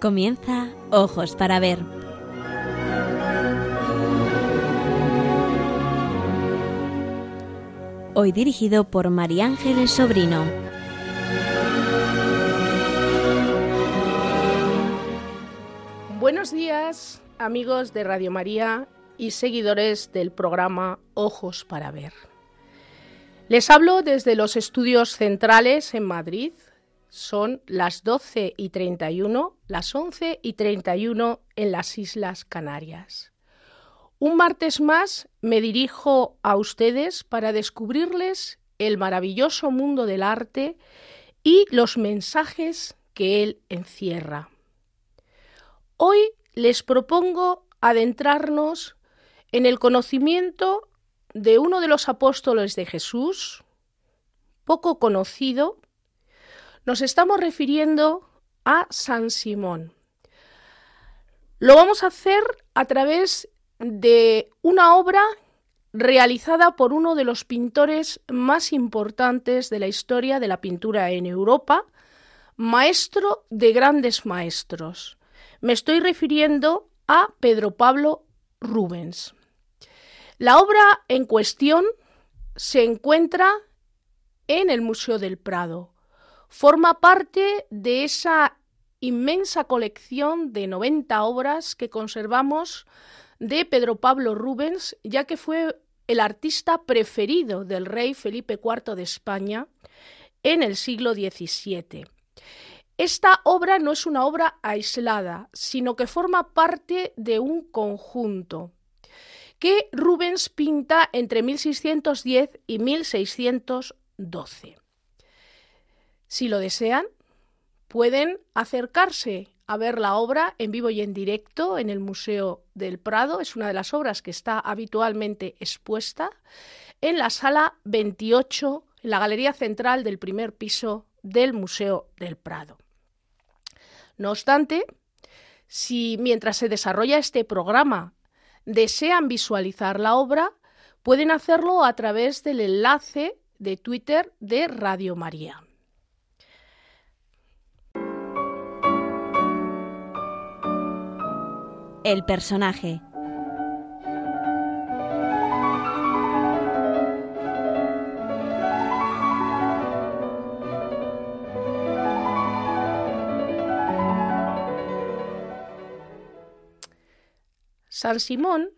Comienza Ojos para Ver. Hoy dirigido por María Ángeles Sobrino. Buenos días, amigos de Radio María y seguidores del programa Ojos para Ver. Les hablo desde los estudios centrales en Madrid, son las 12 y 31, las 11 y 31 en las Islas Canarias. Un martes más me dirijo a ustedes para descubrirles el maravilloso mundo del arte y los mensajes que él encierra. Hoy les propongo adentrarnos en el conocimiento de uno de los apóstoles de Jesús, poco conocido, nos estamos refiriendo a San Simón. Lo vamos a hacer a través de una obra realizada por uno de los pintores más importantes de la historia de la pintura en Europa, maestro de grandes maestros. Me estoy refiriendo a Pedro Pablo Rubens. La obra en cuestión se encuentra en el Museo del Prado forma parte de esa inmensa colección de 90 obras que conservamos de Pedro Pablo Rubens, ya que fue el artista preferido del rey Felipe IV de España en el siglo XVII. Esta obra no es una obra aislada, sino que forma parte de un conjunto que Rubens pinta entre 1610 y 1612. Si lo desean, pueden acercarse a ver la obra en vivo y en directo en el Museo del Prado. Es una de las obras que está habitualmente expuesta en la sala 28, en la galería central del primer piso del Museo del Prado. No obstante, si mientras se desarrolla este programa desean visualizar la obra, pueden hacerlo a través del enlace de Twitter de Radio María. El personaje. San Simón,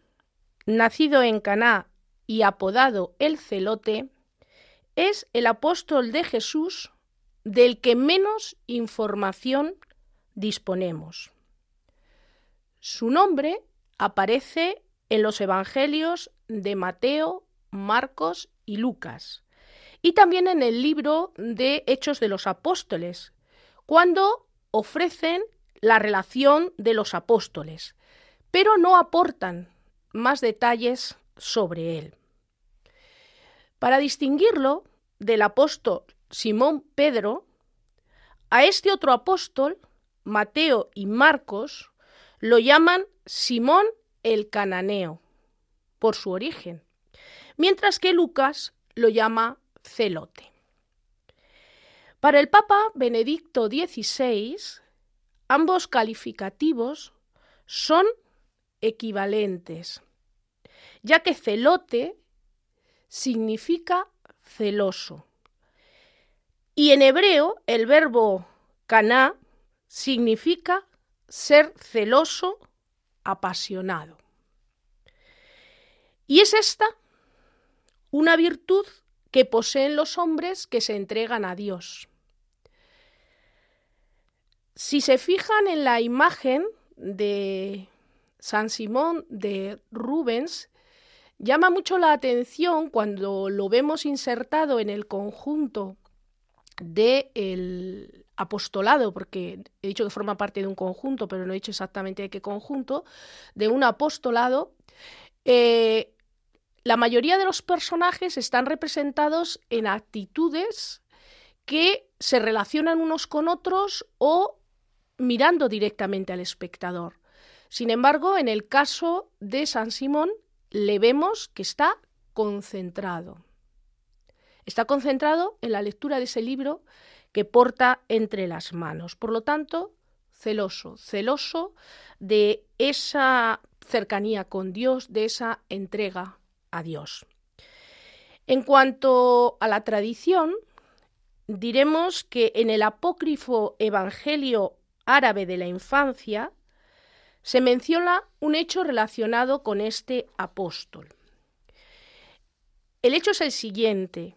nacido en Caná y apodado el Celote, es el apóstol de Jesús del que menos información disponemos. Su nombre aparece en los Evangelios de Mateo, Marcos y Lucas, y también en el libro de Hechos de los Apóstoles, cuando ofrecen la relación de los apóstoles, pero no aportan más detalles sobre él. Para distinguirlo del apóstol Simón Pedro, a este otro apóstol, Mateo y Marcos, lo llaman Simón el Cananeo, por su origen, mientras que Lucas lo llama Celote. Para el Papa Benedicto XVI, ambos calificativos son equivalentes, ya que celote significa celoso. Y en hebreo el verbo caná significa ser celoso, apasionado. Y es esta una virtud que poseen los hombres que se entregan a Dios. Si se fijan en la imagen de San Simón de Rubens, llama mucho la atención cuando lo vemos insertado en el conjunto del apostolado, porque he dicho que forma parte de un conjunto, pero no he dicho exactamente de qué conjunto, de un apostolado, eh, la mayoría de los personajes están representados en actitudes que se relacionan unos con otros o mirando directamente al espectador. Sin embargo, en el caso de San Simón, le vemos que está concentrado. Está concentrado en la lectura de ese libro que porta entre las manos. Por lo tanto, celoso, celoso de esa cercanía con Dios, de esa entrega a Dios. En cuanto a la tradición, diremos que en el apócrifo Evangelio árabe de la infancia se menciona un hecho relacionado con este apóstol. El hecho es el siguiente.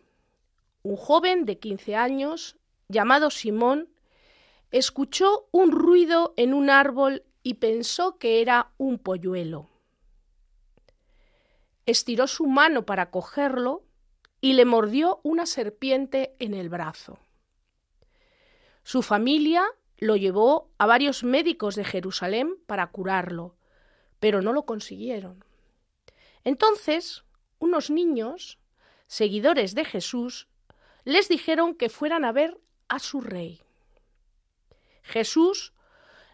Un joven de 15 años, llamado Simón, escuchó un ruido en un árbol y pensó que era un polluelo. Estiró su mano para cogerlo y le mordió una serpiente en el brazo. Su familia lo llevó a varios médicos de Jerusalén para curarlo, pero no lo consiguieron. Entonces, unos niños, seguidores de Jesús, les dijeron que fueran a ver a su rey. Jesús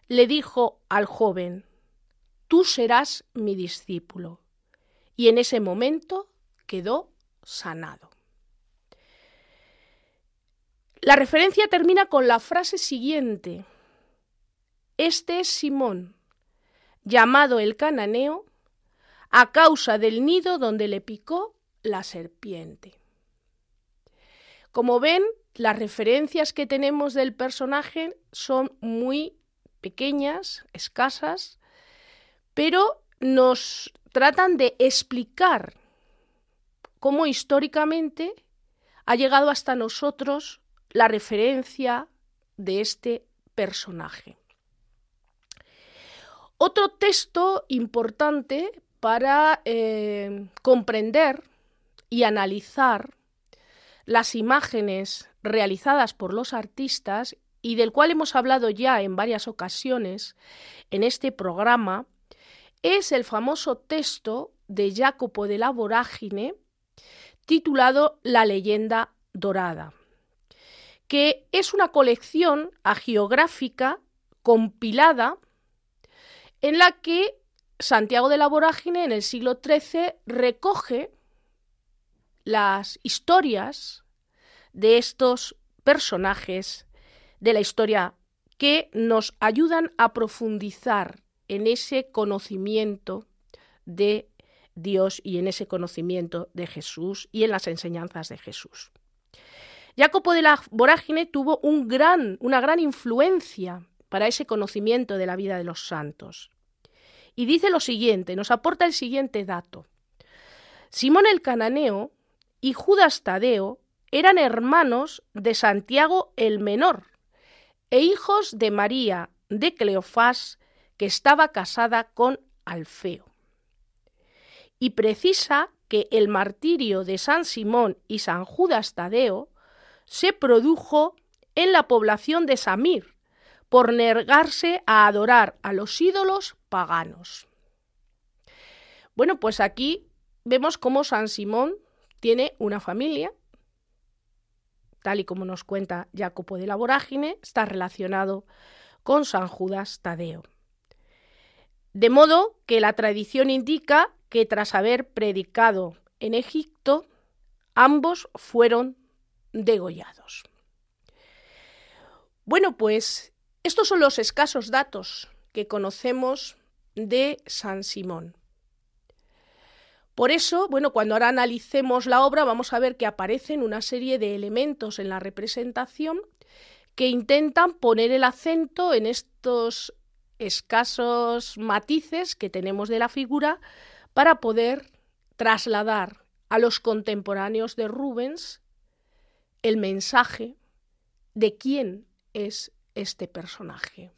le dijo al joven, Tú serás mi discípulo. Y en ese momento quedó sanado. La referencia termina con la frase siguiente. Este es Simón, llamado el cananeo, a causa del nido donde le picó la serpiente. Como ven, las referencias que tenemos del personaje son muy pequeñas, escasas, pero nos tratan de explicar cómo históricamente ha llegado hasta nosotros la referencia de este personaje. Otro texto importante para eh, comprender y analizar las imágenes realizadas por los artistas y del cual hemos hablado ya en varias ocasiones en este programa, es el famoso texto de Jacopo de la Vorágine titulado La leyenda dorada, que es una colección agiográfica compilada en la que Santiago de la Vorágine en el siglo XIII recoge las historias de estos personajes de la historia que nos ayudan a profundizar en ese conocimiento de Dios y en ese conocimiento de Jesús y en las enseñanzas de Jesús. Jacopo de la Vorágine tuvo un gran, una gran influencia para ese conocimiento de la vida de los santos. Y dice lo siguiente, nos aporta el siguiente dato. Simón el cananeo y Judas Tadeo eran hermanos de Santiago el Menor e hijos de María de Cleofás, que estaba casada con Alfeo. Y precisa que el martirio de San Simón y San Judas Tadeo se produjo en la población de Samir, por negarse a adorar a los ídolos paganos. Bueno, pues aquí vemos cómo San Simón tiene una familia, tal y como nos cuenta Jacopo de la Vorágine, está relacionado con San Judas Tadeo. De modo que la tradición indica que tras haber predicado en Egipto, ambos fueron degollados. Bueno, pues estos son los escasos datos que conocemos de San Simón. Por eso, bueno, cuando ahora analicemos la obra vamos a ver que aparecen una serie de elementos en la representación que intentan poner el acento en estos escasos matices que tenemos de la figura para poder trasladar a los contemporáneos de Rubens el mensaje de quién es este personaje.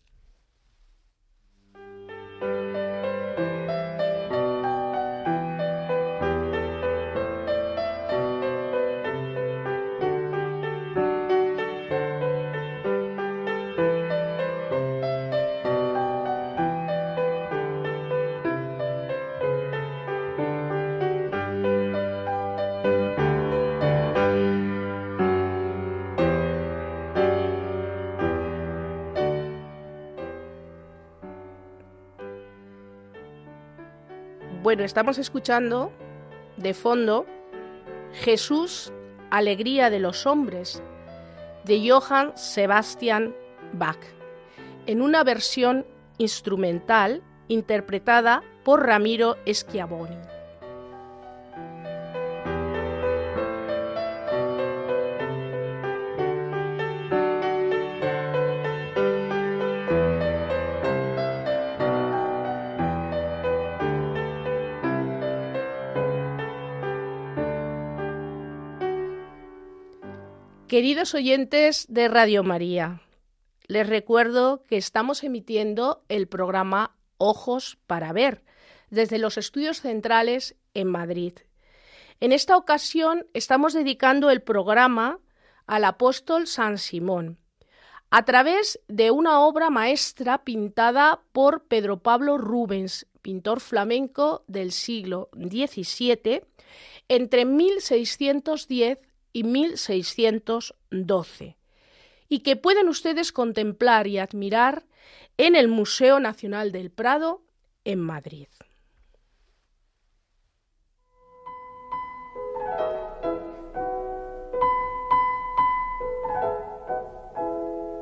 Bueno, estamos escuchando de fondo Jesús, Alegría de los Hombres, de Johann Sebastian Bach, en una versión instrumental interpretada por Ramiro Schiavoni. Queridos oyentes de Radio María, les recuerdo que estamos emitiendo el programa Ojos para Ver desde los estudios centrales en Madrid. En esta ocasión estamos dedicando el programa al apóstol San Simón a través de una obra maestra pintada por Pedro Pablo Rubens, pintor flamenco del siglo XVII, entre 1610 y 1612, y que pueden ustedes contemplar y admirar en el Museo Nacional del Prado en Madrid.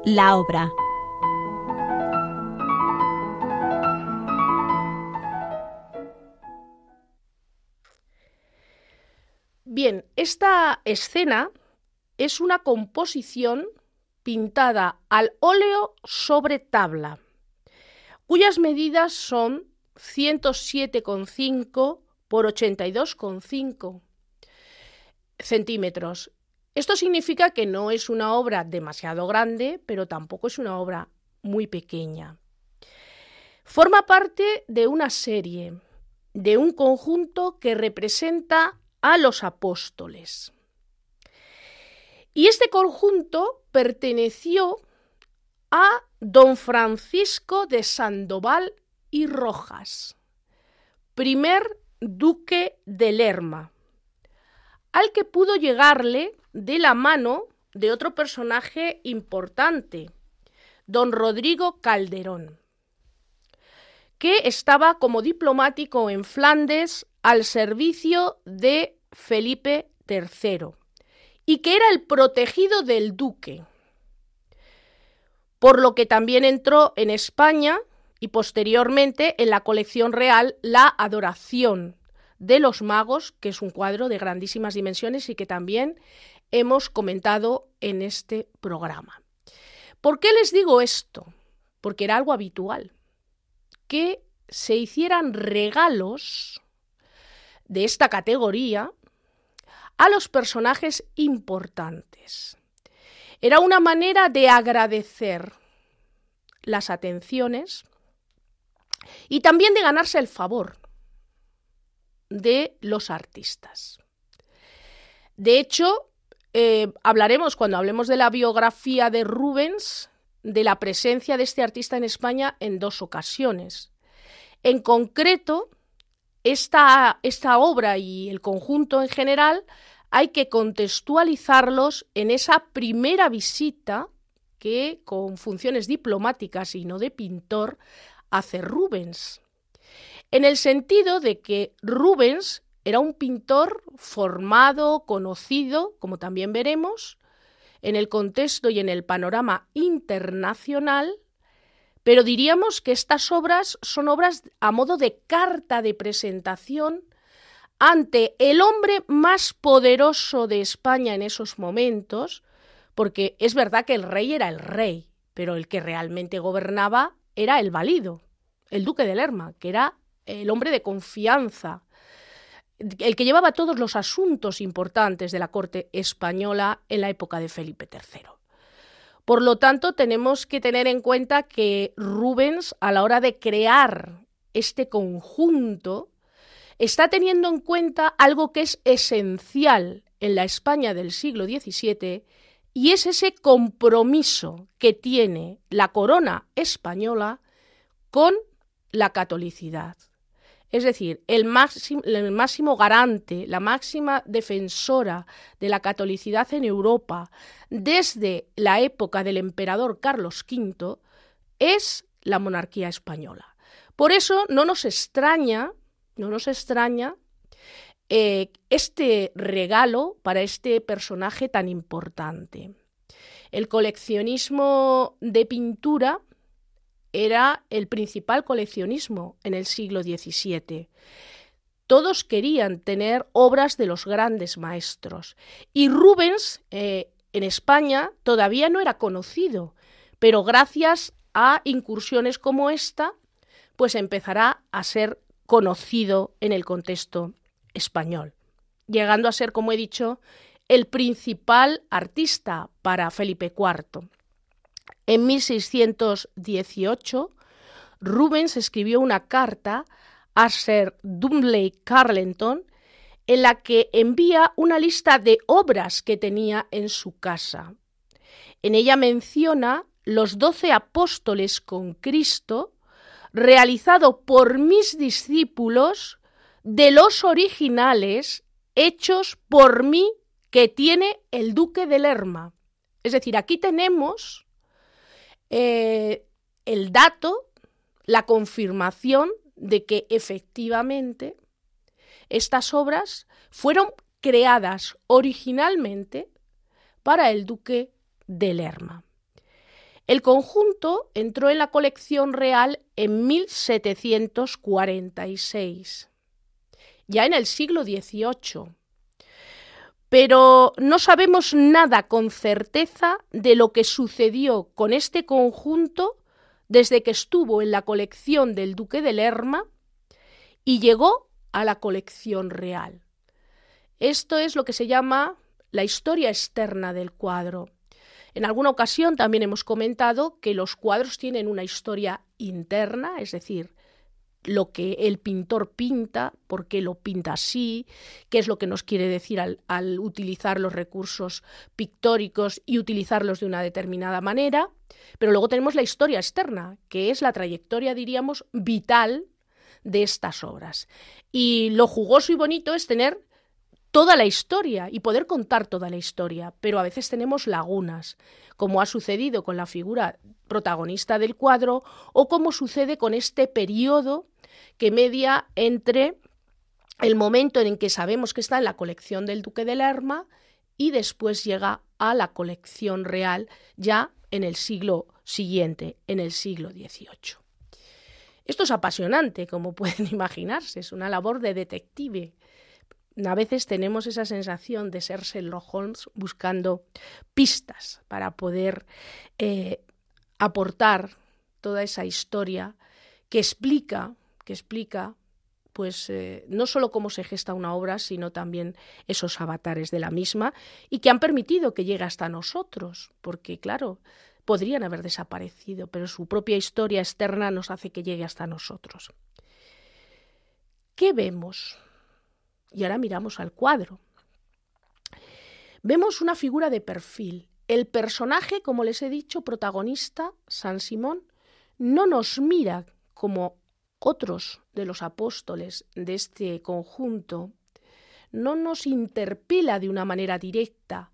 La obra. Bien, esta escena es una composición pintada al óleo sobre tabla, cuyas medidas son 107,5 por 82,5 centímetros. Esto significa que no es una obra demasiado grande, pero tampoco es una obra muy pequeña. Forma parte de una serie, de un conjunto que representa a los apóstoles. Y este conjunto perteneció a don Francisco de Sandoval y Rojas, primer duque de Lerma, al que pudo llegarle de la mano de otro personaje importante, don Rodrigo Calderón, que estaba como diplomático en Flandes al servicio de Felipe III y que era el protegido del duque, por lo que también entró en España y posteriormente en la colección real La Adoración de los Magos, que es un cuadro de grandísimas dimensiones y que también hemos comentado en este programa. ¿Por qué les digo esto? Porque era algo habitual, que se hicieran regalos de esta categoría a los personajes importantes. Era una manera de agradecer las atenciones y también de ganarse el favor de los artistas. De hecho, eh, hablaremos cuando hablemos de la biografía de Rubens de la presencia de este artista en España en dos ocasiones. En concreto, esta, esta obra y el conjunto en general hay que contextualizarlos en esa primera visita que, con funciones diplomáticas y no de pintor, hace Rubens. En el sentido de que Rubens era un pintor formado, conocido, como también veremos, en el contexto y en el panorama internacional pero diríamos que estas obras son obras a modo de carta de presentación ante el hombre más poderoso de España en esos momentos, porque es verdad que el rey era el rey, pero el que realmente gobernaba era el valido, el duque de Lerma, que era el hombre de confianza, el que llevaba todos los asuntos importantes de la corte española en la época de Felipe III. Por lo tanto, tenemos que tener en cuenta que Rubens, a la hora de crear este conjunto, está teniendo en cuenta algo que es esencial en la España del siglo XVII y es ese compromiso que tiene la corona española con la catolicidad. Es decir, el máximo, garante, la máxima defensora de la catolicidad en Europa desde la época del emperador Carlos V es la monarquía española. Por eso no nos extraña, no nos extraña eh, este regalo para este personaje tan importante. El coleccionismo de pintura era el principal coleccionismo en el siglo XVII. Todos querían tener obras de los grandes maestros. Y Rubens eh, en España todavía no era conocido, pero gracias a incursiones como esta, pues empezará a ser conocido en el contexto español, llegando a ser, como he dicho, el principal artista para Felipe IV. En 1618, Rubens escribió una carta a Sir Dumley Carleton en la que envía una lista de obras que tenía en su casa. En ella menciona los doce apóstoles con Cristo, realizado por mis discípulos de los originales hechos por mí que tiene el duque de Lerma. Es decir, aquí tenemos eh, el dato, la confirmación de que efectivamente estas obras fueron creadas originalmente para el duque de Lerma. El conjunto entró en la colección real en 1746, ya en el siglo XVIII. Pero no sabemos nada con certeza de lo que sucedió con este conjunto desde que estuvo en la colección del duque de Lerma y llegó a la colección real. Esto es lo que se llama la historia externa del cuadro. En alguna ocasión también hemos comentado que los cuadros tienen una historia interna, es decir, lo que el pintor pinta, por qué lo pinta así, qué es lo que nos quiere decir al, utilizar los recursos pictóricos y utilizarlos de una determinada manera. Pero luego tenemos la historia externa, que es la trayectoria, diríamos, vital de estas obras. Y lo jugoso y bonito es tener toda la historia y poder contar toda la historia, pero a veces tenemos lagunas, como ha sucedido con la figura protagonista del cuadro o como sucede con este periodo que media entre el momento en que sabemos que está en la colección del duque de Lerma y después llega a la colección real ya en el siglo siguiente, en el siglo XVIII. Esto es apasionante, como pueden imaginarse, es una labor de detective a veces tenemos esa sensación de ser Sherlock Holmes buscando pistas para poder eh, aportar toda esa historia que explica, que explica pues eh, no solo cómo se gesta una obra, sino también esos avatares de la misma y que han permitido que llegue hasta nosotros, porque claro, podrían haber desaparecido, pero su propia historia externa nos hace que llegue hasta nosotros. ¿Qué vemos? Y ahora miramos al cuadro. Vemos una figura de perfil. El personaje, como les he dicho, protagonista, San Simón, no nos mira como otros de los apóstoles de este conjunto, no nos interpela de una manera directa,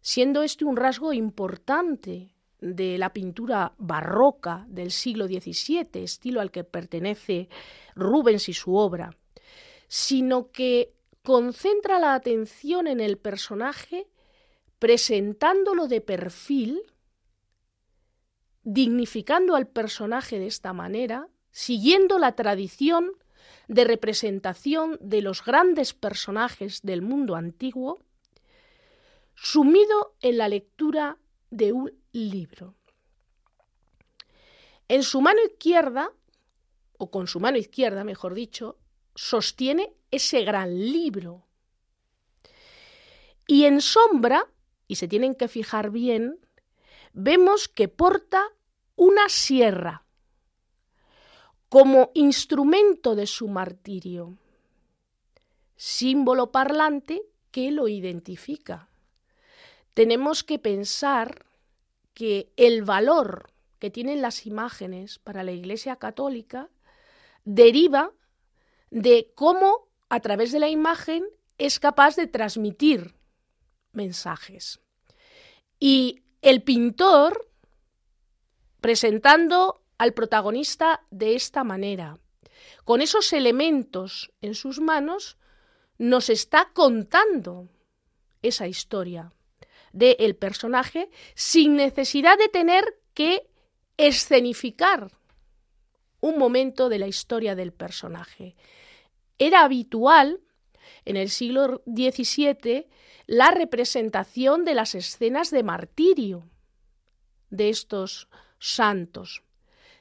siendo este un rasgo importante de la pintura barroca del siglo XVII, estilo al que pertenece Rubens y su obra sino que concentra la atención en el personaje presentándolo de perfil, dignificando al personaje de esta manera, siguiendo la tradición de representación de los grandes personajes del mundo antiguo, sumido en la lectura de un libro. En su mano izquierda, o con su mano izquierda, mejor dicho, sostiene ese gran libro. Y en sombra, y se tienen que fijar bien, vemos que porta una sierra como instrumento de su martirio, símbolo parlante que lo identifica. Tenemos que pensar que el valor que tienen las imágenes para la Iglesia Católica deriva de cómo a través de la imagen es capaz de transmitir mensajes. Y el pintor, presentando al protagonista de esta manera, con esos elementos en sus manos, nos está contando esa historia del personaje sin necesidad de tener que escenificar un momento de la historia del personaje. Era habitual en el siglo XVII la representación de las escenas de martirio de estos santos.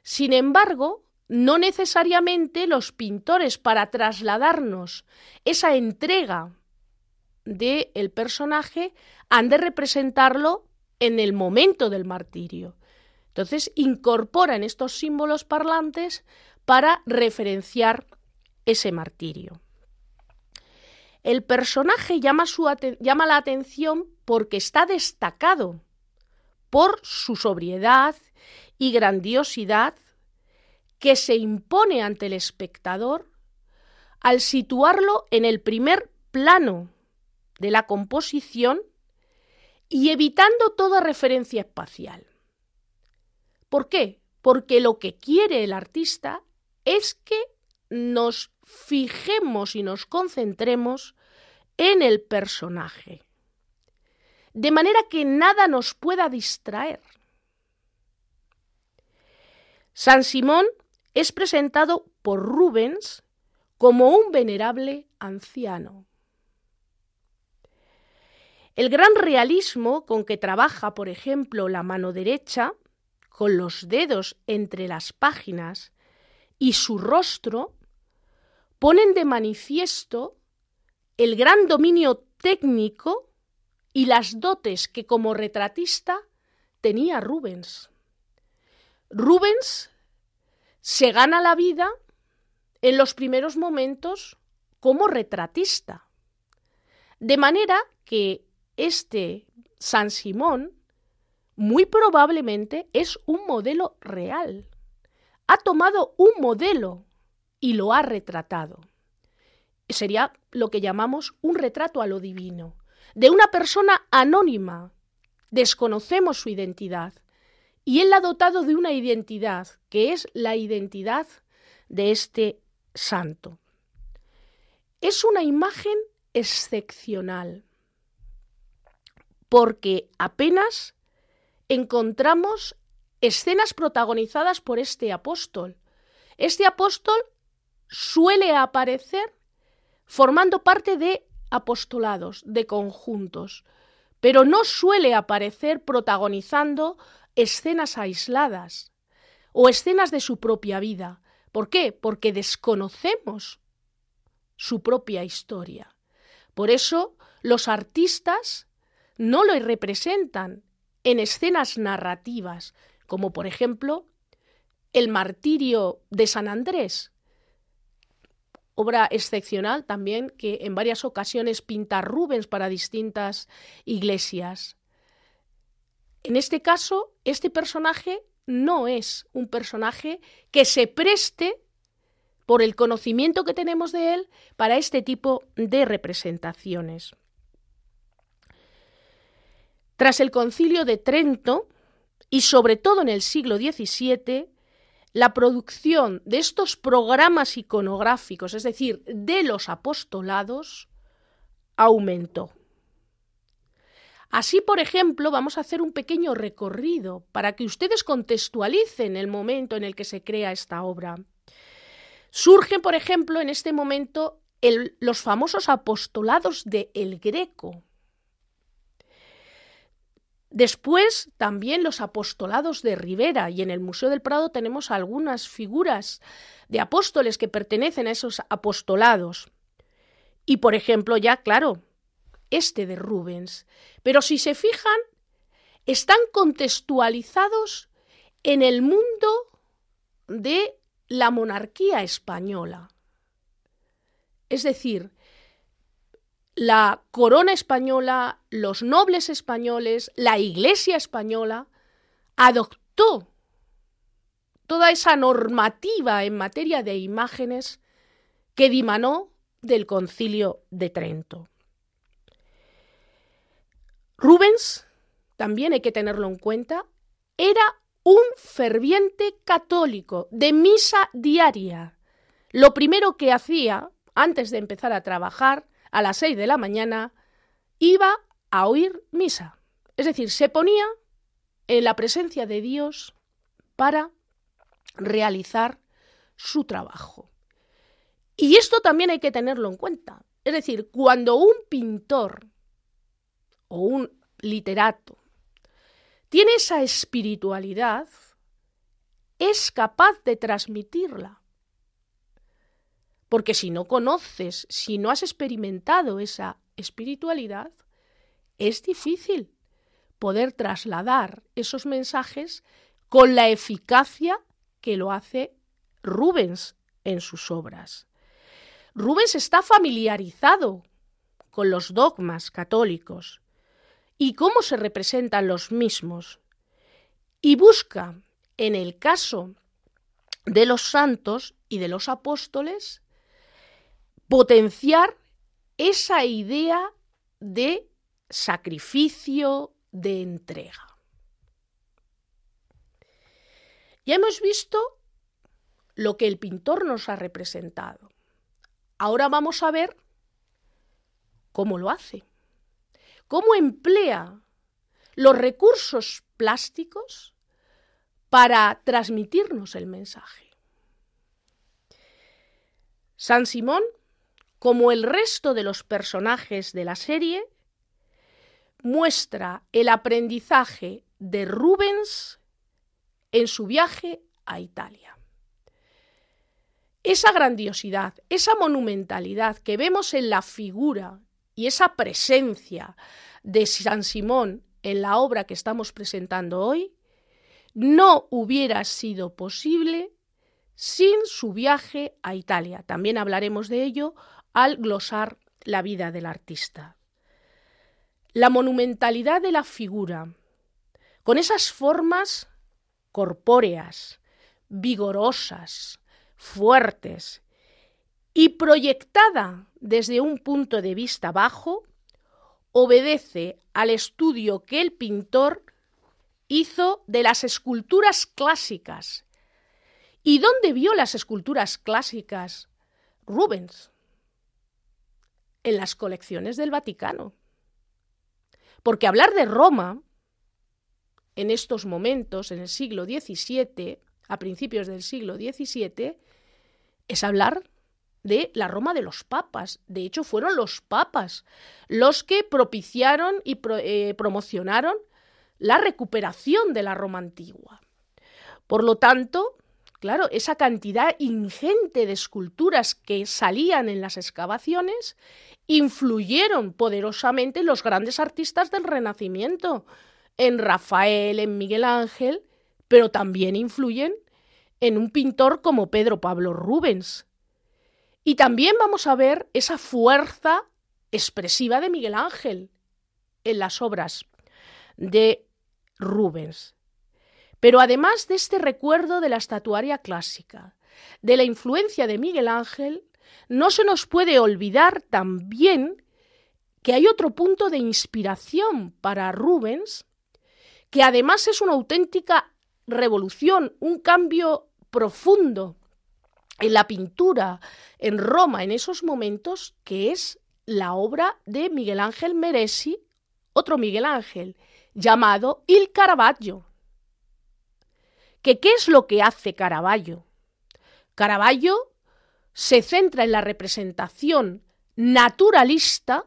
Sin embargo, no necesariamente los pintores para trasladarnos esa entrega del el personaje han de representarlo en el momento del martirio. Entonces incorporan estos símbolos parlantes para referenciar ese martirio. El personaje llama, llama la atención porque está destacado por su sobriedad y grandiosidad que se impone ante el espectador al situarlo en el primer plano de la composición y evitando toda referencia espacial. ¿Por qué? Porque lo que quiere el artista es que nos fijemos y nos concentremos en el personaje, de manera que nada nos pueda distraer. San Simón es presentado por Rubens como un venerable anciano. El gran realismo con que trabaja, por ejemplo, la mano derecha, con los dedos entre las páginas, y su rostro, ponen de manifiesto el gran dominio técnico y las dotes que como retratista tenía Rubens. Rubens se gana la vida en los primeros momentos como retratista. De manera que este San Simón muy probablemente es un modelo real. Ha tomado un modelo y lo ha retratado. Sería lo que llamamos un retrato a lo divino, de una persona anónima. Desconocemos su identidad y él la ha dotado de una identidad, que es la identidad de este santo. Es una imagen excepcional porque apenas encontramos escenas protagonizadas por este apóstol. Este apóstol suele aparecer formando parte de apostolados, de conjuntos, pero no suele aparecer protagonizando escenas aisladas o escenas de su propia vida. ¿Por qué? Porque desconocemos su propia historia. Por eso los artistas no lo representan en escenas narrativas, como por ejemplo el martirio de San Andrés, obra excepcional también que en varias ocasiones pinta Rubens para distintas iglesias. En este caso, este personaje no es un personaje que se preste por el conocimiento que tenemos de él para este tipo de representaciones. Tras el concilio de Trento, y sobre todo en el siglo XVII, la producción de estos programas iconográficos, es decir, de los apostolados, aumentó. Así, por ejemplo, vamos a hacer un pequeño recorrido para que ustedes contextualicen el momento en el que se crea esta obra. Surgen, por ejemplo, en este momento los famosos apostolados de El Greco, Después también los apostolados de Rivera y en el Museo del Prado tenemos algunas figuras de apóstoles que pertenecen a esos apostolados. Y por ejemplo, ya claro, este de Rubens. Pero si se fijan, están contextualizados en el mundo de la monarquía española. Es decir, la corona española, los nobles españoles, la iglesia española, adoptó toda esa normativa en materia de imágenes que dimanó del concilio de Trento. Rubens, también hay que tenerlo en cuenta, era un ferviente católico de misa diaria. Lo primero que hacía, antes de empezar a trabajar, a las seis de la mañana, iba a oír misa. Es decir, se ponía en la presencia de Dios para realizar su trabajo. Y esto también hay que tenerlo en cuenta. Es decir, cuando un pintor o un literato tiene esa espiritualidad, es capaz de transmitirla. Porque si no conoces, si no has experimentado esa espiritualidad, es difícil poder trasladar esos mensajes con la eficacia que lo hace Rubens en sus obras. Rubens está familiarizado con los dogmas católicos y cómo se representan los mismos, y busca, en el caso de los santos y de los apóstoles, potenciar esa idea de sacrificio, de entrega. Ya hemos visto lo que el pintor nos ha representado. Ahora vamos a ver cómo lo hace, cómo emplea los recursos plásticos para transmitirnos el mensaje. San Simón, como el resto de los personajes de la serie, muestra el aprendizaje de Rubens en su viaje a Italia. Esa grandiosidad, esa monumentalidad que vemos en la figura y esa presencia de San Simón en la obra que estamos presentando hoy, no hubiera sido posible sin su viaje a Italia. También hablaremos de ello al glosar la vida del artista. La monumentalidad de la figura, con esas formas corpóreas, vigorosas, fuertes y proyectada desde un punto de vista bajo, obedece al estudio que el pintor hizo de las esculturas clásicas. ¿Y dónde vio las esculturas clásicas? Rubens. En las colecciones del Vaticano. Porque hablar de Roma en estos momentos, en el siglo XVII, a principios del siglo XVII, es hablar de la Roma de los papas. De hecho, fueron los papas los que propiciaron y eh, promocionaron la recuperación de la Roma antigua. Por lo tanto, claro, esa cantidad ingente de esculturas que salían en las excavaciones influyeron poderosamente en los grandes artistas del Renacimiento, en Rafael, en Miguel Ángel, pero también influyen en un pintor como Pedro Pablo Rubens. Y también vamos a ver esa fuerza expresiva de Miguel Ángel en las obras de Rubens. Pero además de este recuerdo de la estatuaria clásica, de la influencia de Miguel Ángel, no se nos puede olvidar también que hay otro punto de inspiración para Rubens, que además es una auténtica revolución, un cambio profundo en la pintura en Roma en esos momentos, que es la obra de Miguel Ángel Meresi, otro Miguel Ángel, llamado Il Caravaggio. ¿Que ¿Qué es lo que hace Caravaggio? Caravaggio se centra en la representación naturalista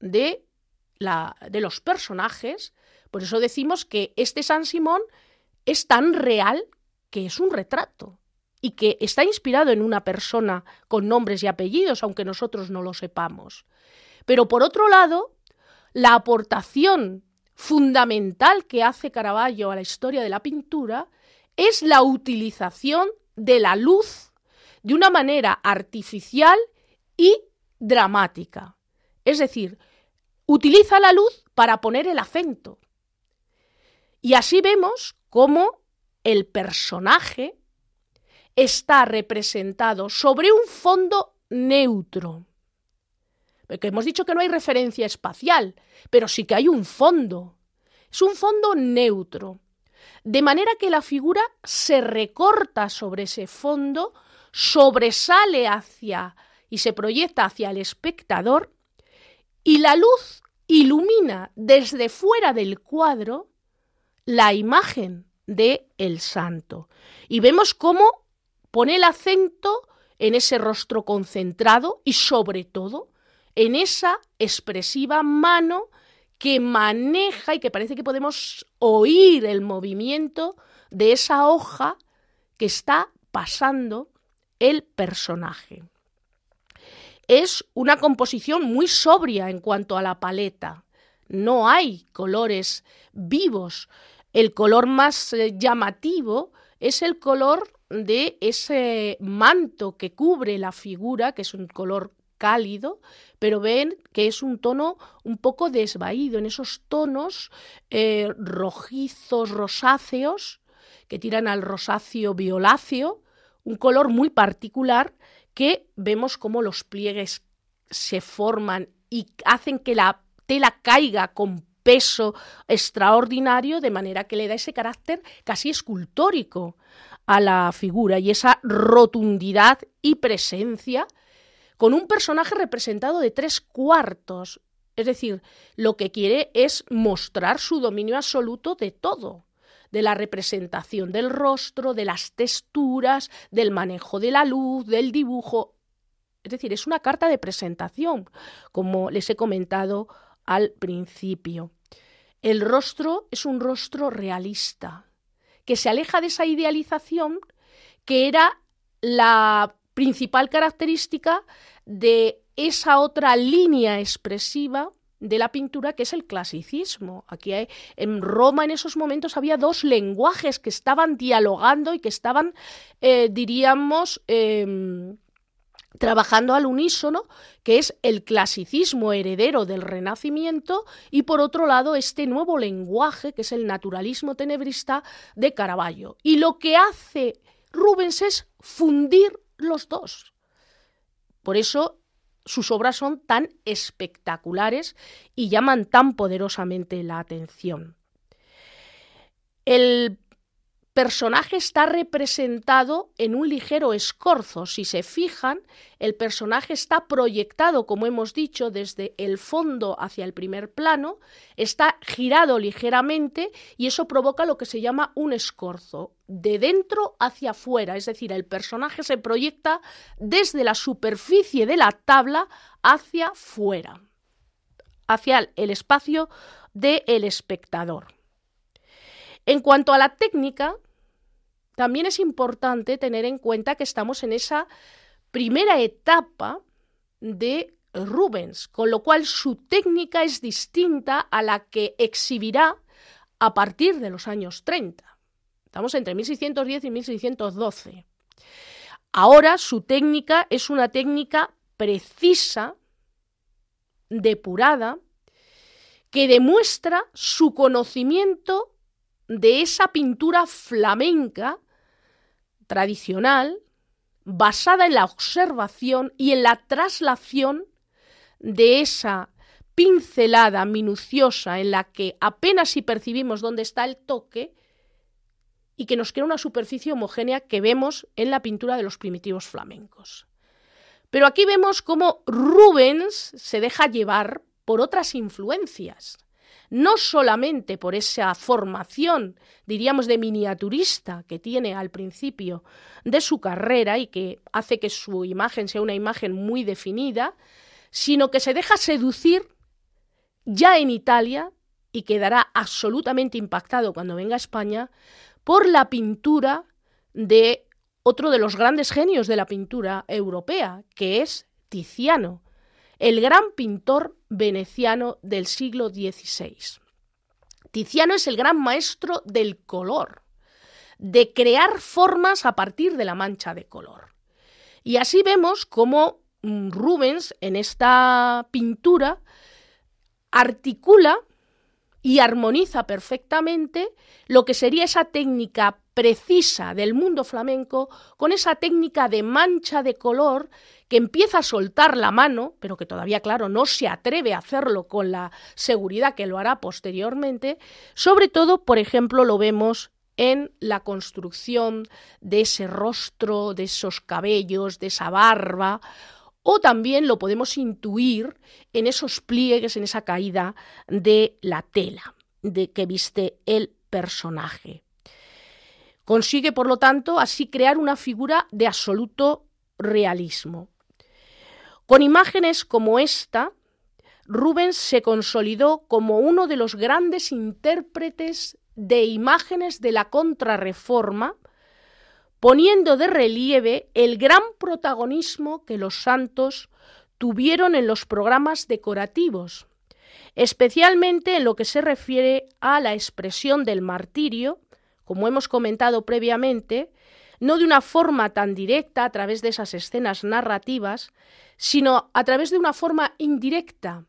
de, la, de los personajes, por eso decimos que este San Simón es tan real que es un retrato y que está inspirado en una persona con nombres y apellidos, aunque nosotros no lo sepamos. Pero por otro lado, la aportación fundamental que hace Caravaggio a la historia de la pintura es la utilización de la luz de una manera artificial y dramática. Es decir, utiliza la luz para poner el acento. Y así vemos cómo el personaje está representado sobre un fondo neutro. Porque hemos dicho que no hay referencia espacial, pero sí que hay un fondo. Es un fondo neutro. De manera que la figura se recorta sobre ese fondo, sobresale hacia y se proyecta hacia el espectador y la luz ilumina desde fuera del cuadro la imagen de el santo. Y vemos cómo pone el acento en ese rostro concentrado y sobre todo en esa expresiva mano que maneja y que parece que podemos oír el movimiento de esa hoja que está pasando el personaje. Es una composición muy sobria en cuanto a la paleta. No hay colores vivos. El color más eh, llamativo es el color de ese manto que cubre la figura, que es un color cálido, pero ven que es un tono un poco desvaído, en esos tonos eh, rojizos, rosáceos, que tiran al rosáceo violáceo, un color muy particular que vemos como los pliegues se forman y hacen que la tela caiga con peso extraordinario, de manera que le da ese carácter casi escultórico a la figura y esa rotundidad y presencia con un personaje representado de tres cuartos. Es decir, lo que quiere es mostrar su dominio absoluto de todo, de la representación del rostro, de las texturas, del manejo de la luz, del dibujo. Es decir, es una carta de presentación, como les he comentado al principio. El rostro es un rostro realista, que se aleja de esa idealización que era la principal característica de esa otra línea expresiva de la pintura que es el clasicismo. Aquí en Roma en esos momentos había dos lenguajes que estaban dialogando y que estaban, eh, diríamos, em, trabajando al unísono, que es el clasicismo heredero del Renacimiento, y por otro lado este nuevo lenguaje, que es el naturalismo tenebrista de Caravaggio. Y lo que hace Rubens es fundir los dos. Por eso sus obras son tan espectaculares y llaman tan poderosamente la atención. El personaje está representado en un ligero escorzo. Si se fijan, el personaje está proyectado, como hemos dicho, desde el fondo hacia el primer plano, está girado ligeramente y eso provoca lo que se llama un escorzo, de dentro hacia afuera, es decir, el personaje se proyecta desde la superficie de la tabla hacia fuera, hacia el espacio del espectador. En cuanto a la técnica, también es importante tener en cuenta que estamos en esa primera etapa de Rubens, con lo cual su técnica es distinta a la que exhibirá a partir de los años 30. Estamos entre 1610 y 1612. Ahora su técnica es una técnica precisa, depurada, que demuestra su conocimiento de esa pintura flamenca tradicional basada en la observación y en la traslación de esa pincelada minuciosa en la que apenas si percibimos dónde está el toque y que nos crea una superficie homogénea que vemos en la pintura de los primitivos flamencos. Pero aquí vemos cómo Rubens se deja llevar por otras influencias no solamente por esa formación, diríamos, de miniaturista que tiene al principio de su carrera y que hace que su imagen sea una imagen muy definida, sino que se deja seducir ya en Italia y quedará absolutamente impactado cuando venga a España por la pintura de otro de los grandes genios de la pintura europea, que es Tiziano, el gran pintor veneciano del siglo XVI. Tiziano es el gran maestro del color, de crear formas a partir de la mancha de color. Y así vemos cómo mm, Rubens en esta pintura articula y armoniza perfectamente lo que sería esa técnica precisa del mundo flamenco con esa técnica de mancha de color que empieza a soltar la mano, pero que todavía, claro, no se atreve a hacerlo con la seguridad que lo hará posteriormente, sobre todo, por ejemplo, lo vemos en la construcción de ese rostro, de esos cabellos, de esa barba, o también lo podemos intuir en esos pliegues, en esa caída de la tela de que viste el personaje. Consigue, por lo tanto, así crear una figura de absoluto realismo. Con imágenes como esta, Rubens se consolidó como uno de los grandes intérpretes de imágenes de la contrarreforma, poniendo de relieve el gran protagonismo que los santos tuvieron en los programas decorativos, especialmente en lo que se refiere a la expresión del martirio, como hemos comentado previamente, no de una forma tan directa a través de esas escenas narrativas, sino a través de una forma indirecta,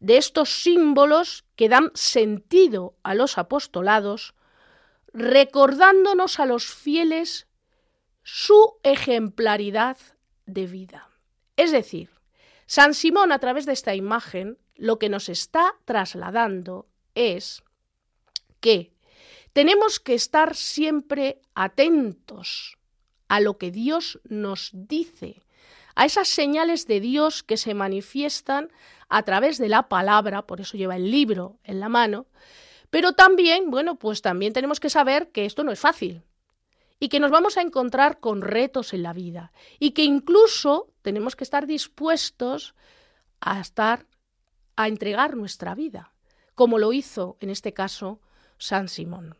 de estos símbolos que dan sentido a los apostolados, recordándonos a los fieles su ejemplaridad de vida. Es decir, San Simón a través de esta imagen lo que nos está trasladando es que tenemos que estar siempre atentos a lo que Dios nos dice, a esas señales de Dios que se manifiestan a través de la palabra, por eso lleva el libro en la mano, pero también, bueno, pues también tenemos que saber que esto no es fácil y que nos vamos a encontrar con retos en la vida y que incluso tenemos que estar dispuestos a estar a entregar nuestra vida, como lo hizo en este caso San Simón.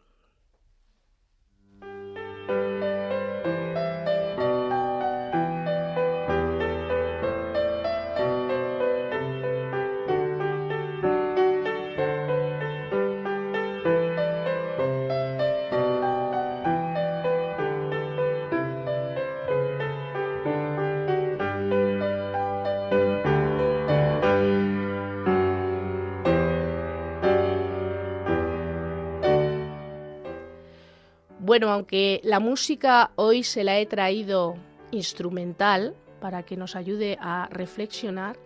Bueno, aunque la música hoy se la he traído instrumental para que nos ayude a reflexionar,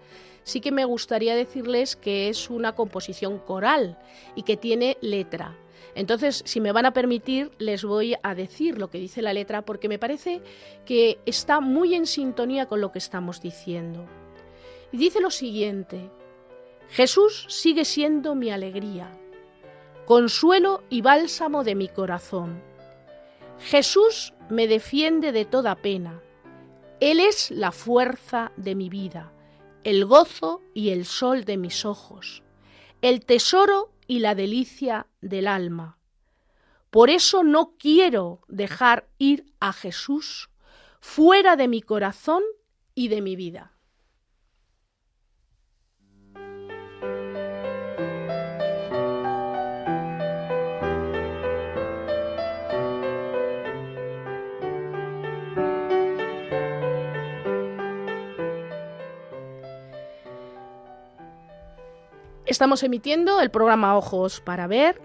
sí que me gustaría decirles que es una composición coral y que tiene letra. Entonces, si me van a permitir, les voy a decir lo que dice la letra porque me parece que está muy en sintonía con lo que estamos diciendo. Y dice lo siguiente, Jesús sigue siendo mi alegría, consuelo y bálsamo de mi corazón Jesús me defiende de toda pena. Él es la fuerza de mi vida, el gozo y el sol de mis ojos, el tesoro y la delicia del alma. Por eso no quiero dejar ir a Jesús fuera de mi corazón y de mi vida. Estamos emitiendo el programa Ojos para Ver.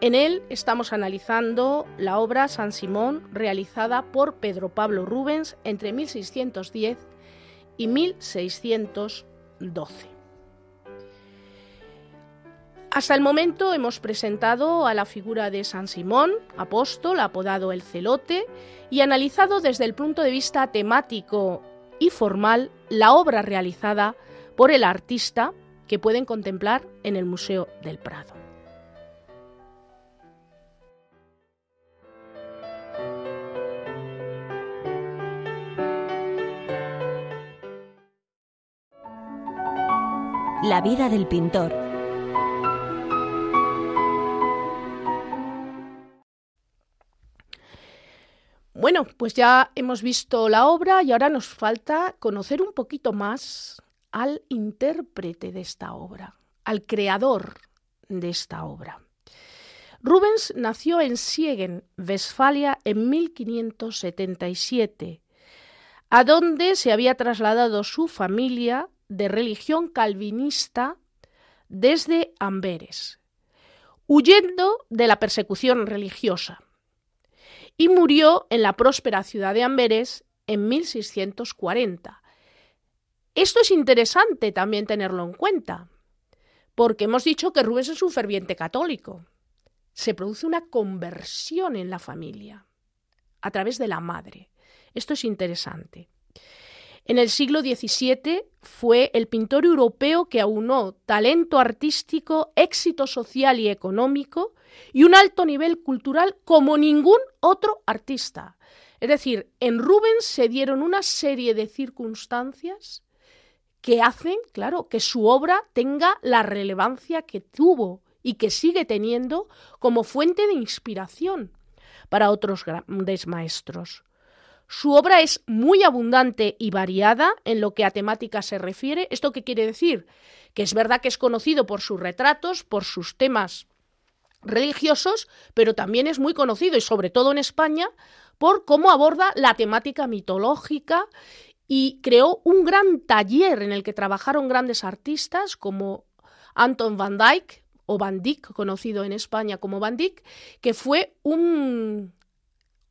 En él estamos analizando la obra San Simón realizada por Pedro Pablo Rubens entre 1610 y 1612. Hasta el momento hemos presentado a la figura de San Simón, apóstol, apodado el celote, y analizado desde el punto de vista temático y formal la obra realizada por el artista que pueden contemplar en el Museo del Prado. La vida del pintor. Bueno, pues ya hemos visto la obra y ahora nos falta conocer un poquito más al intérprete de esta obra, al creador de esta obra. Rubens nació en Siegen, Westfalia, en 1577, a donde se había trasladado su familia de religión calvinista desde Amberes, huyendo de la persecución religiosa, y murió en la próspera ciudad de Amberes en 1640, esto es interesante también tenerlo en cuenta, porque hemos dicho que Rubens es un ferviente católico. Se produce una conversión en la familia a través de la madre. Esto es interesante. En el siglo XVII fue el pintor europeo que aunó talento artístico, éxito social y económico y un alto nivel cultural como ningún otro artista. Es decir, en Rubens se dieron una serie de circunstancias que hacen, claro, que su obra tenga la relevancia que tuvo y que sigue teniendo como fuente de inspiración para otros grandes maestros. Su obra es muy abundante y variada en lo que a temática se refiere. ¿Esto qué quiere decir? Que es verdad que es conocido por sus retratos, por sus temas religiosos, pero también es muy conocido, y sobre todo en España, por cómo aborda la temática mitológica y creó un gran taller en el que trabajaron grandes artistas como Anton van Dyck o Van Dyck, conocido en España como Van Dyck, que fue un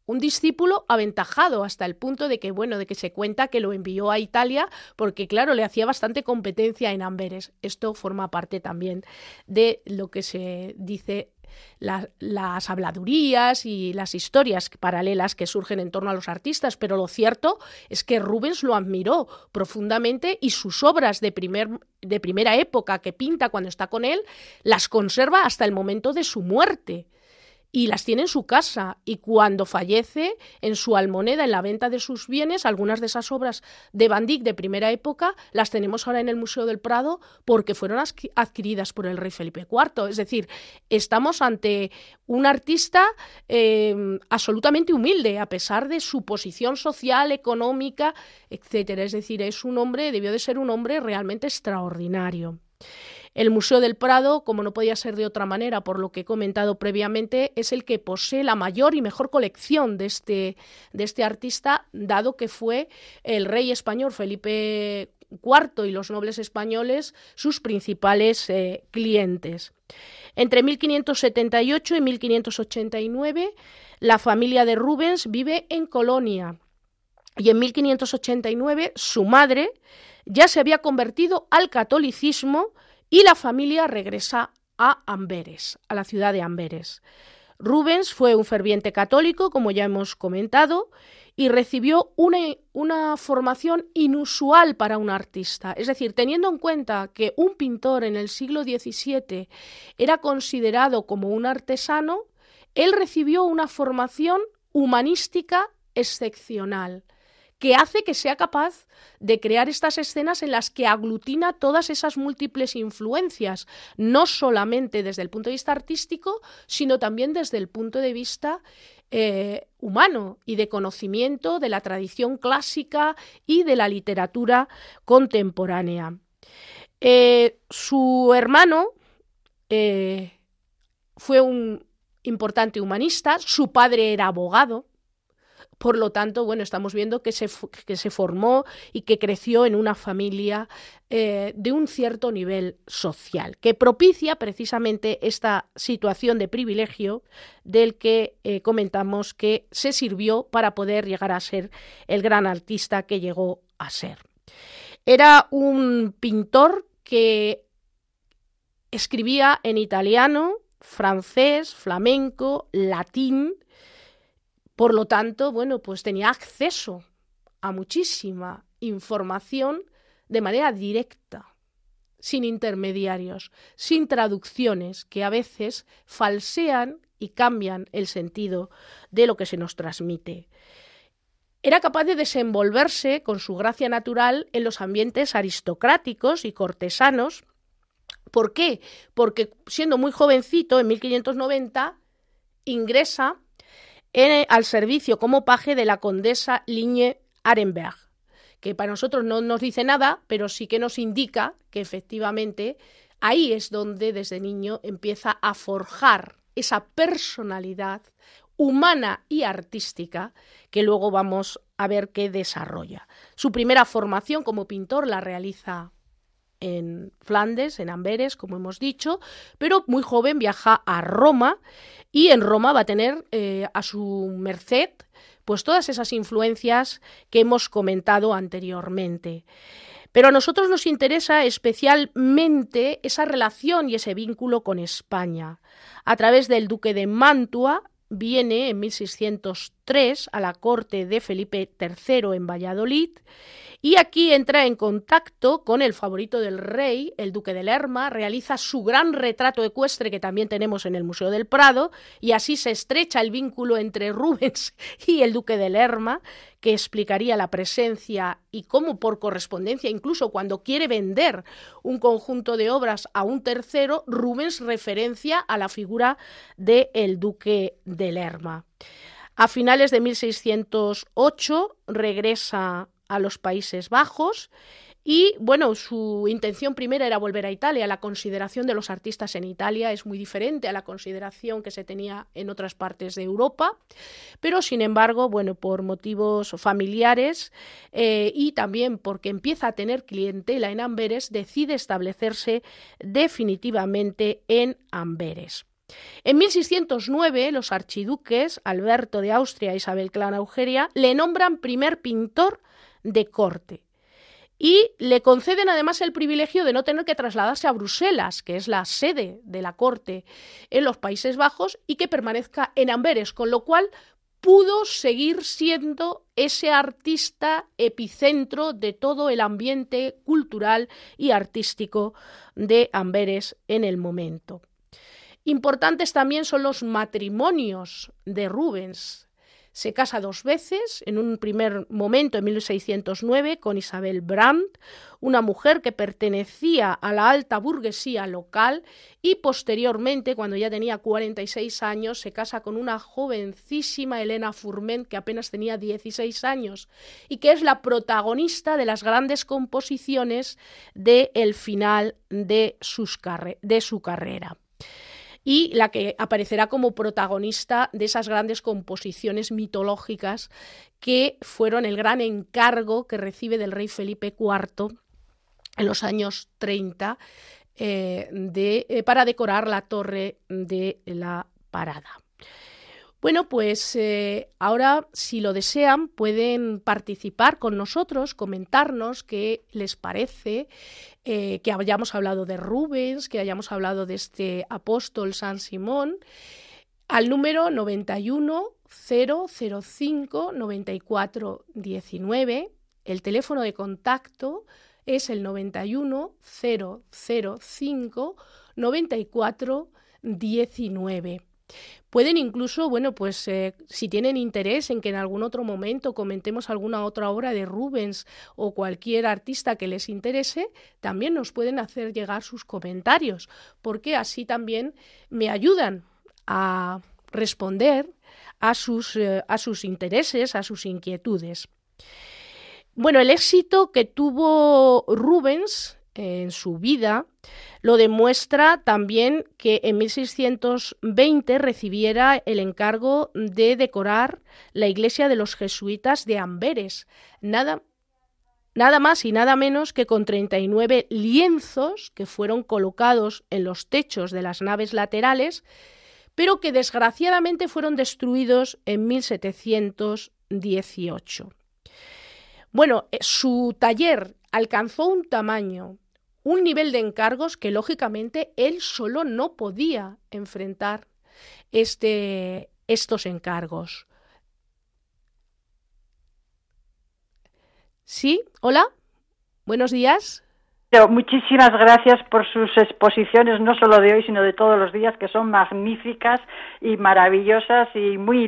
un discípulo aventajado hasta el punto de que, bueno, de que se cuenta que lo envió a Italia porque, claro, le hacía bastante competencia en Amberes. Esto forma parte también de lo que se dice las habladurías y las historias paralelas que surgen en torno a los artistas, pero lo cierto es que Rubens lo admiró profundamente y sus obras de, primer, de primera época que pinta cuando está con él las conserva hasta el momento de su muerte y las tiene en su casa y cuando fallece en su almoneda en la venta de sus bienes algunas de esas obras de Van Dyck de primera época las tenemos ahora en el Museo del Prado porque fueron adquiridas por el rey Felipe IV es decir estamos ante un artista em, absolutamente humilde a pesar de su posición social económica etcétera. Es decir es un hombre debió de ser un hombre realmente extraordinario el Museo del Prado, como no podía ser de otra manera, por lo que he comentado previamente, es el que posee la mayor y mejor colección de este, de este artista, dado que fue el rey español Felipe IV y los nobles españoles sus principales eh, clientes. Entre 1578 y 1589, la familia de Rubens vive en Colonia y en 1589 su madre ya se había convertido al catolicismo y la familia regresa a Amberes, a la ciudad de Amberes. Rubens fue un ferviente católico, como ya hemos comentado, y recibió una, una, formación inusual para un artista. Es decir, teniendo en cuenta que un pintor en el siglo XVII era considerado como un artesano, él recibió una formación humanística excepcional que hace que sea capaz de crear estas escenas en las que aglutina todas esas múltiples influencias, no solamente desde el punto de vista artístico, sino también desde el punto de vista eh, humano y de conocimiento de la tradición clásica y de la literatura contemporánea. Eh, su hermano eh, fue un importante humanista, su padre era abogado, por lo tanto, bueno, estamos viendo que se, que se formó y que creció en una familia eh, de un cierto nivel social, que propicia precisamente esta situación de privilegio del que eh, comentamos que se sirvió para poder llegar a ser el gran artista que llegó a ser. Era un pintor que escribía en italiano, francés, flamenco, latín, por lo tanto, bueno, pues tenía acceso a muchísima información de manera directa, sin intermediarios, sin traducciones que a veces falsean y cambian el sentido de lo que se nos transmite. Era capaz de desenvolverse con su gracia natural en los ambientes aristocráticos y cortesanos. ¿Por qué? Porque siendo muy jovencito, en 1590, ingresa al servicio como paje de la condesa Ligne Arenberg, que para nosotros no nos dice nada, pero sí que nos indica que efectivamente ahí es donde desde niño empieza a forjar esa personalidad humana y artística que luego vamos a ver qué desarrolla. Su primera formación como pintor la realiza en Flandes, en Amberes, como hemos dicho, pero muy joven viaja a Roma y en Roma va a tener eh, a su merced pues todas esas influencias que hemos comentado anteriormente. Pero a nosotros nos interesa especialmente esa relación y ese vínculo con España. A través del duque de Mantua viene en 1600 A la corte de Felipe III en Valladolid y aquí entra en contacto con el favorito del rey, el duque de Lerma, realiza su gran retrato ecuestre que también tenemos en el Museo del Prado y así se estrecha el vínculo entre Rubens y el duque de Lerma, que explicaría la presencia y cómo por correspondencia, incluso cuando quiere vender un conjunto de obras a un tercero, Rubens referencia a la figura del el duque de Lerma. A finales de 1608 regresa a los Países Bajos y bueno, su intención primera era volver a Italia. La consideración de los artistas en Italia es muy diferente a la consideración que se tenía en otras partes de Europa, pero sin embargo, bueno, por motivos familiares eh, y también porque empieza a tener clientela en Amberes, decide establecerse definitivamente en Amberes. En 1609, los archiduques Alberto de Austria e Isabel Clara Augeria le nombran primer pintor de corte. Y le conceden además el privilegio de no tener que trasladarse a Bruselas, que es la sede de la corte en los Países Bajos, y que permanezca en Amberes, con lo cual pudo seguir siendo ese artista epicentro de todo el ambiente cultural y artístico de Amberes en el momento. Importantes también son los matrimonios de Rubens. Se casa dos veces, en un primer momento en 1609 con Isabel Brandt, una mujer que pertenecía a la alta burguesía local y posteriormente, cuando ya tenía 46 años, se casa con una jovencísima Elena Fourment que apenas tenía 16 años y que es la protagonista de las grandes composiciones del el final de, sus de su carrera y la que aparecerá como protagonista de esas grandes composiciones mitológicas que fueron el gran encargo que recibe del rey Felipe IV en los años 30 eh, de, eh, para decorar la torre de la parada. Bueno, pues eh, ahora, si lo desean, pueden participar con nosotros, comentarnos qué les parece, eh, que hayamos hablado de Rubens, que hayamos hablado de este apóstol San Simón, al número 91 005 94 19. El teléfono de contacto es el 91 005 94 19. Pueden incluso, bueno, pues eh, si tienen interés en que en algún otro momento comentemos alguna otra obra de Rubens o cualquier artista que les interese, también nos pueden hacer llegar sus comentarios, porque así también me ayudan a responder a sus, eh, a sus intereses, a sus inquietudes. Bueno, el éxito que tuvo Rubens en su vida, lo demuestra también que en 1620 recibiera el encargo de decorar la iglesia de los jesuitas de Amberes, nada, nada más y nada menos que con 39 lienzos que fueron colocados en los techos de las naves laterales, pero que desgraciadamente fueron destruidos en 1718. Bueno, eh, su taller alcanzó un tamaño un nivel de encargos que lógicamente él solo no podía enfrentar este, estos encargos. ¿Sí? ¿Hola? Buenos días. Muchísimas gracias por sus exposiciones, no solo de hoy, sino de todos los días, que son magníficas y maravillosas y muy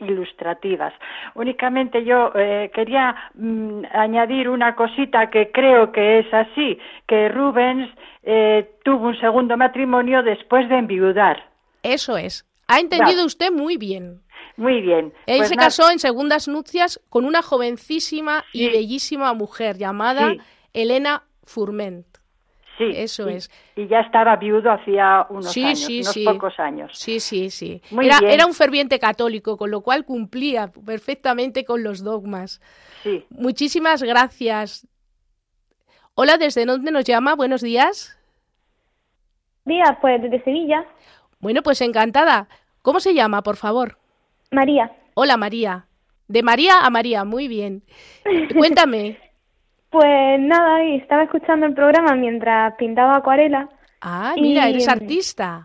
ilustrativas. Únicamente yo eh, quería mm, añadir una cosita que creo que es así, que Rubens eh, tuvo un segundo matrimonio después de enviudar. Eso es. Ha entendido usted muy bien. Muy bien. Él pues se casó en segundas nupcias con una jovencísima y bellísima mujer llamada Elena Furment. Sí, eso es. Y ya estaba viudo hacía unos años, unos pocos años. Sí, sí, sí. era, era, un ferviente católico, con lo cual cumplía perfectamente con los dogmas. Sí. Muchísimas gracias. Hola, ¿desde dónde nos llama? Buenos días. Días, pues desde Sevilla. Bueno, pues encantada. ¿Cómo se llama, por favor? María. Hola, María. De María a María, muy bien. Cuéntame. Pues nada, estaba escuchando el programa mientras pintaba acuarela. Ah, mira, eres artista.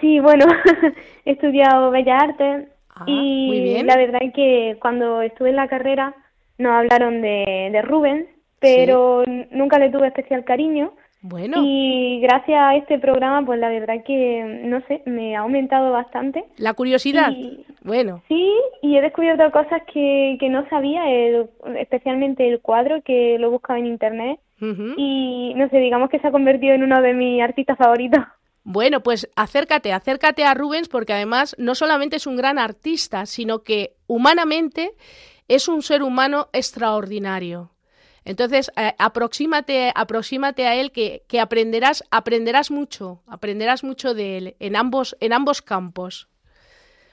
Sí, bueno, he estudiado Bellas Artes Ah, y muy bien. la verdad es que cuando estuve en la carrera nos hablaron de, de Rubens, pero nunca le tuve especial cariño. Bueno, Y gracias a este programa, pues la verdad que, no sé, me ha aumentado bastante. la curiosidad. Y- Bueno, Sí, y he descubierto cosas que, que no sabía, el- especialmente el cuadro que lo buscaba en internet. Y no sé, digamos que se ha convertido en uno de mis artistas favoritos. Bueno, pues acércate, acércate a Rubens porque además no solamente es un gran artista, sino que humanamente es un ser humano extraordinario. Entonces, eh, aproxímate, aproxímate a él que, que aprenderás, aprenderás mucho, aprenderás mucho de él en ambos, en ambos campos.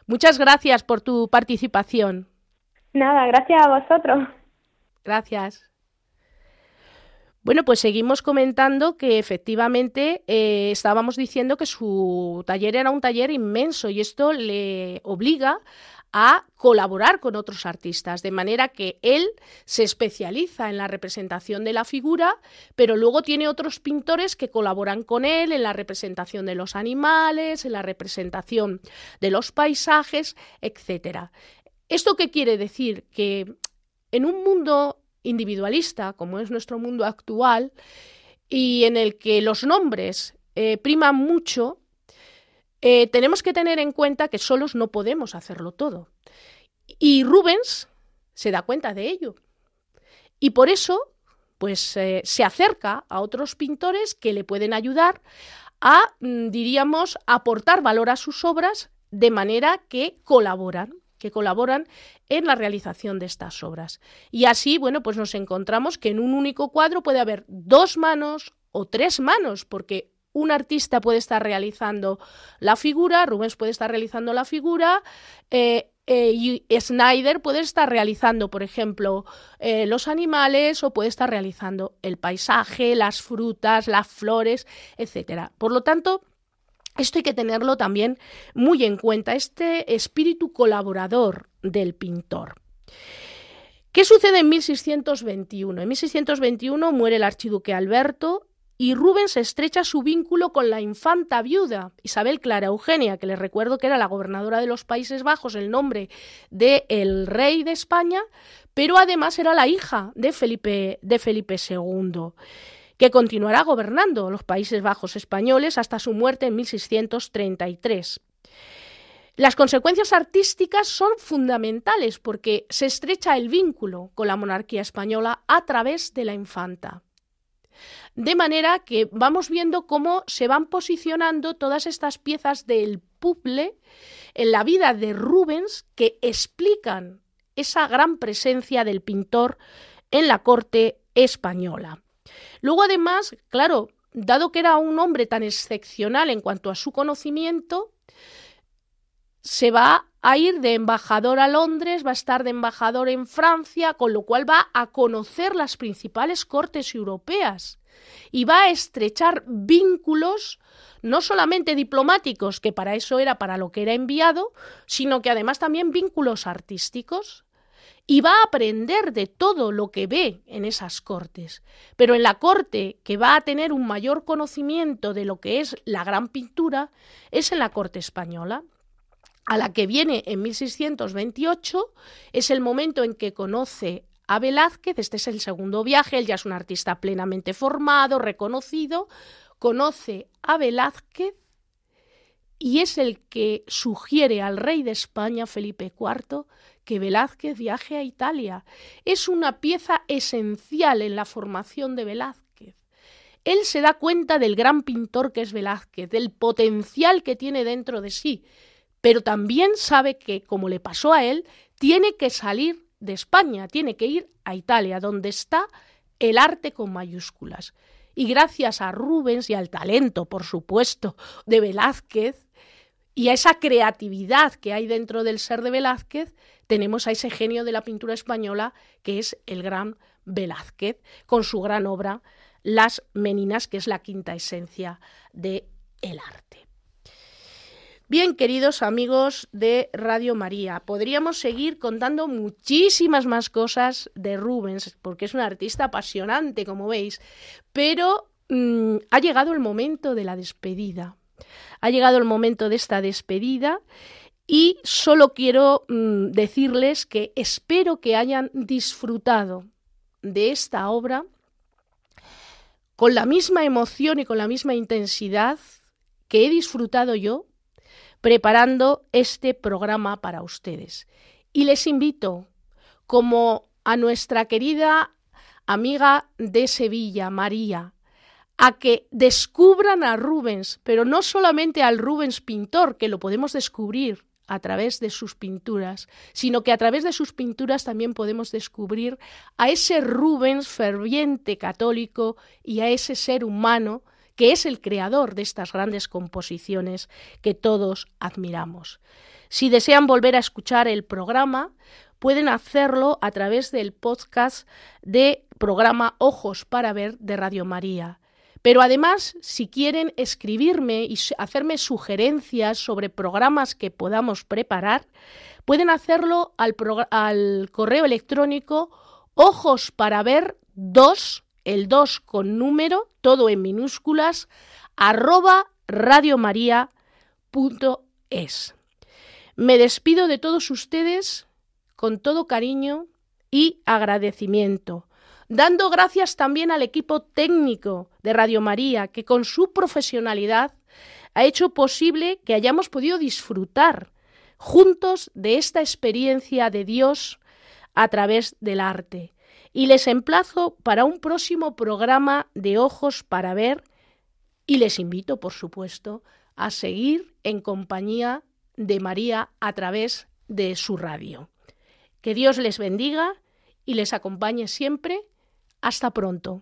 Muchas gracias por tu participación. Nada, gracias a vosotros. Gracias. Bueno, pues seguimos comentando que efectivamente eh, estábamos diciendo que su taller era un taller inmenso y esto le obliga a colaborar con otros artistas, de manera que él se especializa en la representación de la figura, pero luego tiene otros pintores que colaboran con él en la representación de los animales, en la representación de los paisajes, etcétera. ¿Esto qué quiere decir? Que en un mundo individualista, como es nuestro mundo actual, y en el que los nombres eh, priman mucho, eh, tenemos que tener en cuenta que solos no podemos hacerlo todo. Y Rubens se da cuenta de ello. Y por eso, pues eh, se acerca a otros pintores que le pueden ayudar a, mm, diríamos, aportar valor a sus obras de manera que colaboran que colaboran en la realización de estas obras. Y así, bueno, pues nos encontramos que en un único cuadro puede haber dos manos o tres manos, porque un artista puede estar realizando la figura, Rubens puede estar realizando la figura, eh, eh, y Snyder puede estar realizando, por ejemplo, eh, los animales o puede estar realizando el paisaje, las frutas, las flores, etcétera. Por lo tanto, esto hay que tenerlo también muy en cuenta, este espíritu colaborador del pintor. ¿Qué sucede en 1621? En 1621 muere el archiduque Alberto y Rubens estrecha su vínculo con la infanta viuda Isabel Clara Eugenia, que les recuerdo que era la gobernadora de los Países Bajos, el nombre del el rey de España, pero además era la hija de Felipe, de Felipe II que continuará gobernando los Países Bajos españoles hasta su muerte en 1633. Las consecuencias artísticas son fundamentales porque se estrecha el vínculo con la monarquía española a través de la infanta. De manera que vamos viendo cómo se van posicionando todas estas piezas del puzzle en la vida de Rubens que explican esa gran presencia del pintor en la corte española. Luego, además, claro, dado que era un hombre tan excepcional en cuanto a su conocimiento, se va a ir de embajador a Londres, va a estar de embajador en Francia, con lo cual va a conocer las principales cortes europeas y va a estrechar vínculos no solamente diplomáticos, que para eso era para lo que era enviado, sino que además también vínculos artísticos y va a aprender de todo lo que ve en esas cortes. Pero en la corte que va a tener un mayor conocimiento de lo que es la gran pintura es en la corte española a la que viene en 1628, es el momento en que conoce a Velázquez, este es el segundo viaje, él ya es un artista plenamente formado, reconocido, conoce a Velázquez y es el que sugiere al rey de España, Felipe IV, que Velázquez viaje a Italia. Es una pieza esencial en la formación de Velázquez. Él se da cuenta del gran pintor que es Velázquez, del potencial que tiene dentro de sí, pero también sabe que, como le pasó a él, tiene que salir de España, tiene que ir a Italia, donde está el arte con mayúsculas. Y gracias a Rubens y al talento, por supuesto, de Velázquez y a esa creatividad que hay dentro del ser de Velázquez, tenemos a ese genio de la pintura española que es el gran Velázquez, con su gran obra Las Meninas, que es la quinta esencia del el arte. Bien, queridos amigos de Radio María, podríamos seguir contando muchísimas más cosas de Rubens, porque es un artista apasionante, como veis, pero mmm, ha llegado el momento de la despedida. Ha llegado el momento de esta despedida Y solo quiero mm, decirles que espero que hayan disfrutado de esta obra con la misma emoción y con la misma intensidad que he disfrutado yo preparando este programa para ustedes. Y les invito, como a nuestra querida amiga de Sevilla, María, a que descubran a Rubens, pero no solamente al Rubens pintor, que lo podemos descubrir a través de sus pinturas, sino que a través de sus pinturas también podemos descubrir a ese Rubens ferviente católico y a ese ser humano que es el creador de estas grandes composiciones que todos admiramos. Si desean volver a escuchar el programa, pueden hacerlo a través del podcast de programa Ojos para Ver de Radio María. Pero además, si quieren escribirme y hacerme sugerencias sobre programas que podamos preparar, pueden hacerlo al, correo electrónico ojos para ver 2, el 2 con número, todo en minúsculas, arroba radiomaria.es. Me despido de todos ustedes con todo cariño y agradecimiento, dando gracias también al equipo técnico de Radio María, que con su profesionalidad ha hecho posible que hayamos podido disfrutar juntos de esta experiencia de Dios a través del arte. Y les emplazo para un próximo programa de Ojos para Ver y les invito, por supuesto, a seguir en compañía de María a través de su radio. Que Dios les bendiga y les acompañe siempre. Hasta pronto.